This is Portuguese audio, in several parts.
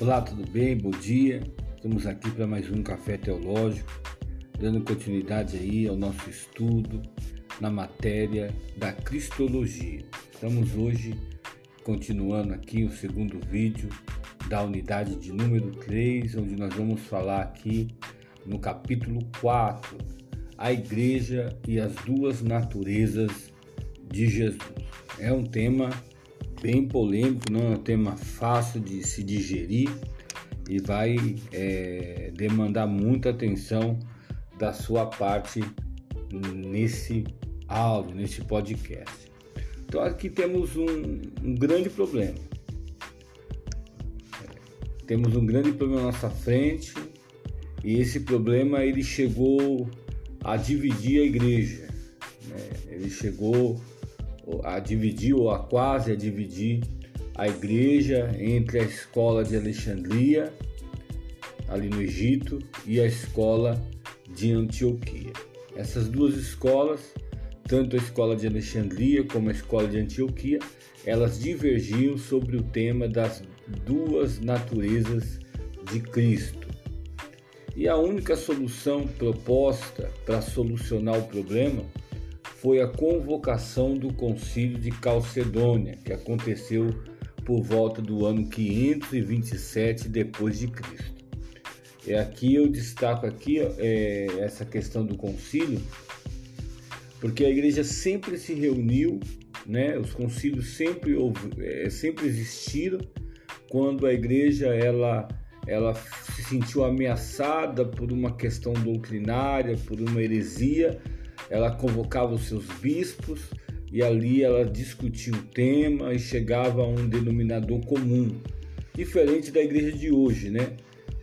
Olá, tudo bem? Bom dia. Estamos aqui para mais um café teológico, dando continuidade aí ao nosso estudo na matéria da cristologia. Estamos hoje continuando aqui o segundo vídeo da unidade de número 3, onde nós vamos falar aqui no capítulo 4, a igreja e as duas naturezas de Jesus. É um tema bem polêmico, não é um tema fácil de se digerir e vai é, demandar muita atenção da sua parte nesse áudio, nesse podcast. Então aqui temos um, um grande problema. Temos um grande problema à nossa frente e esse problema ele chegou a dividir a igreja. Né? Ele chegou a dividir ou a quase a dividir a igreja entre a escola de Alexandria, ali no Egito, e a escola de Antioquia. Essas duas escolas, tanto a escola de Alexandria como a escola de Antioquia, elas divergiam sobre o tema das duas naturezas de Cristo. E a única solução proposta para solucionar o problema foi a convocação do Concílio de Calcedônia, que aconteceu por volta do ano 527 depois de Cristo. E aqui eu destaco aqui é, essa questão do concílio, porque a igreja sempre se reuniu, né? Os concílios sempre é, sempre existiram quando a igreja ela ela se sentiu ameaçada por uma questão doutrinária, por uma heresia ela convocava os seus bispos e ali ela discutia o tema e chegava a um denominador comum, diferente da igreja de hoje, né?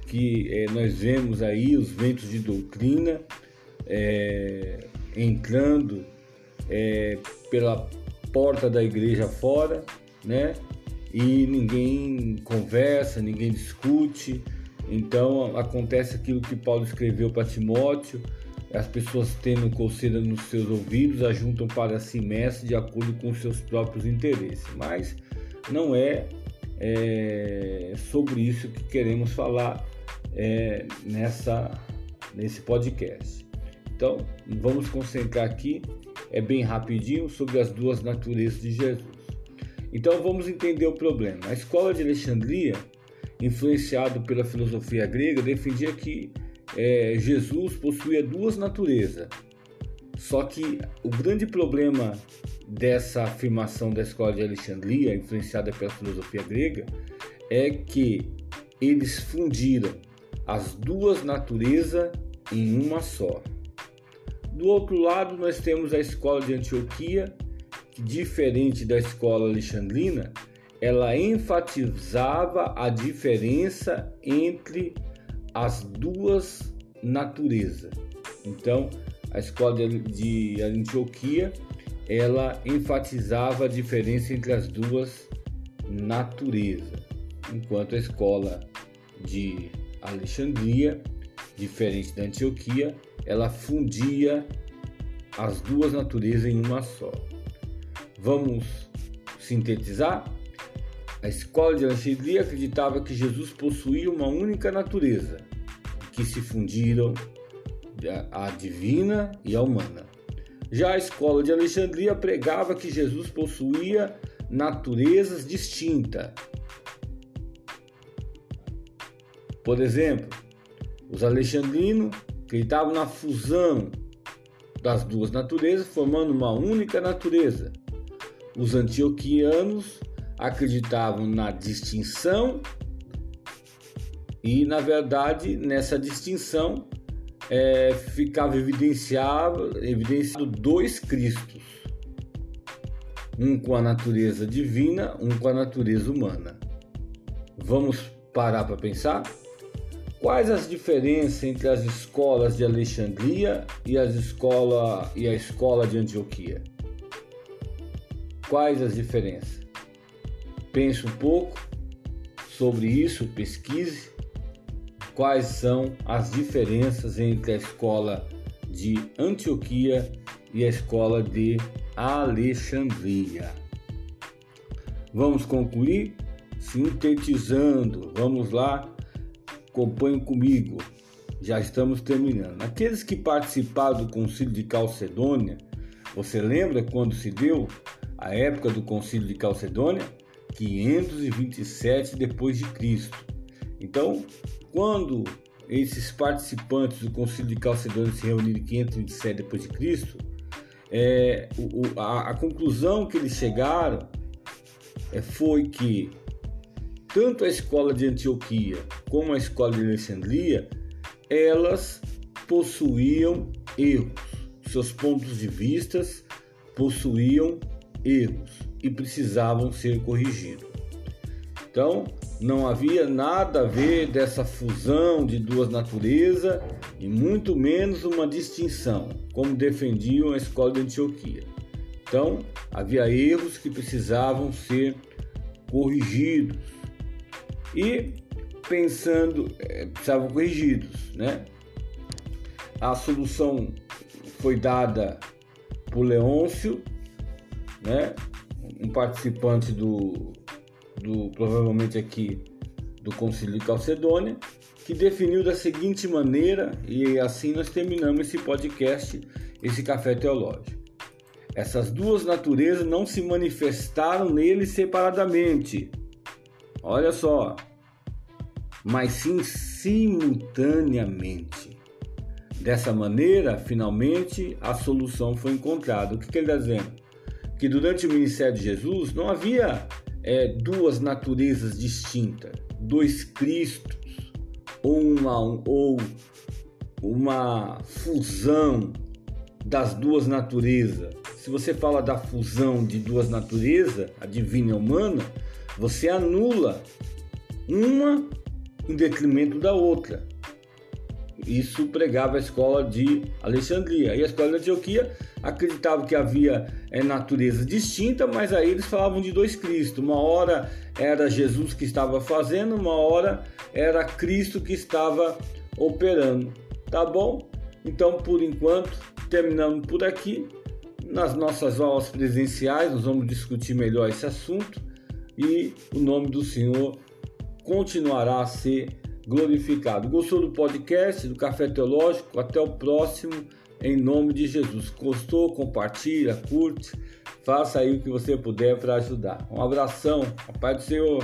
Que é, nós vemos aí os ventos de doutrina é, entrando é, pela porta da igreja fora, né? E ninguém conversa, ninguém discute. Então acontece aquilo que Paulo escreveu para Timóteo as pessoas tendo coceira nos seus ouvidos ajuntam para si mestre de acordo com seus próprios interesses. Mas não é, é sobre isso que queremos falar é, nessa, nesse podcast. Então, vamos concentrar aqui, é bem rapidinho, sobre as duas naturezas de Jesus. Então, vamos entender o problema. A escola de Alexandria, influenciado pela filosofia grega, defendia que é, Jesus possuía duas naturezas. Só que o grande problema dessa afirmação da escola de Alexandria, influenciada pela filosofia grega, é que eles fundiram as duas naturezas em uma só. Do outro lado, nós temos a escola de Antioquia, que diferente da escola alexandrina, ela enfatizava a diferença entre as duas naturezas. Então, a escola de Antioquia ela enfatizava a diferença entre as duas naturezas, enquanto a escola de Alexandria, diferente da Antioquia, ela fundia as duas naturezas em uma só. Vamos sintetizar? A escola de Alexandria acreditava que Jesus possuía uma única natureza, que se fundiram a divina e a humana. Já a escola de Alexandria pregava que Jesus possuía naturezas distintas. Por exemplo, os alexandrinos acreditavam na fusão das duas naturezas, formando uma única natureza. Os antioquianos acreditavam na distinção e, na verdade, nessa distinção é, ficava evidenciado, evidenciado dois Cristos, um com a natureza divina, um com a natureza humana. Vamos parar para pensar? Quais as diferenças entre as escolas de Alexandria e, as escola, e a escola de Antioquia? Quais as diferenças? Pense um pouco sobre isso, pesquise quais são as diferenças entre a escola de Antioquia e a escola de Alexandria. Vamos concluir sintetizando, vamos lá, acompanhem comigo, já estamos terminando. Aqueles que participaram do concílio de Calcedônia, você lembra quando se deu a época do concílio de Calcedônia? 527 depois de Cristo. Então, quando esses participantes do concílio de Calcedônia se reuniram em 527 depois de Cristo, é, o, a, a, conclusão que eles chegaram é, foi que tanto a escola de Antioquia como a escola de Alexandria, elas possuíam erros. Seus pontos de vistas possuíam erros e precisavam ser corrigidos. Então, não havia nada a ver dessa fusão de duas naturezas e muito menos uma distinção, como defendiam a escola de Antioquia. Então, havia erros que precisavam ser corrigidos. E pensando, é, precisavam corrigidos, né? A solução foi dada por Leôncio, né? Um participante do do provavelmente aqui do Concílio de Calcedônia, que definiu da seguinte maneira, e assim nós terminamos esse podcast, esse café teológico. Essas duas naturezas não se manifestaram nele separadamente. Olha só, mas sim simultaneamente. Dessa maneira, finalmente, a solução foi encontrada. O que, que ele está dizendo? Que durante o ministério de Jesus não havia é, duas naturezas distintas, dois Cristos, ou uma, ou uma fusão das duas naturezas. Se você fala da fusão de duas naturezas, a divina e a humana, você anula uma em detrimento da outra. Isso pregava a escola de Alexandria. E a escola de Antioquia acreditava que havia é, natureza distinta, mas aí eles falavam de dois Cristos. Uma hora era Jesus que estava fazendo, uma hora era Cristo que estava operando. Tá bom? Então, por enquanto, terminamos por aqui. Nas nossas aulas presenciais, nós vamos discutir melhor esse assunto e o nome do Senhor continuará a ser glorificado. Gostou do podcast, do Café Teológico? Até o próximo, em nome de Jesus. Gostou? Compartilha, curte, faça aí o que você puder para ajudar. Um abração, a paz do Senhor.